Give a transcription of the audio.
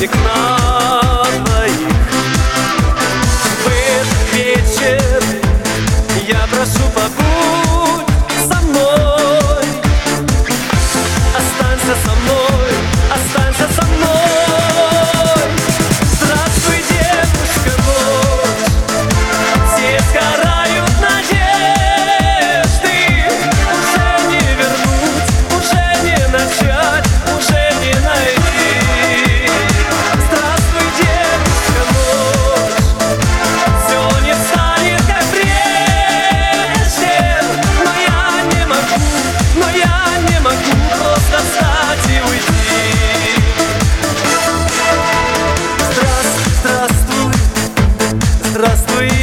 Dick Mouse. здравствуй.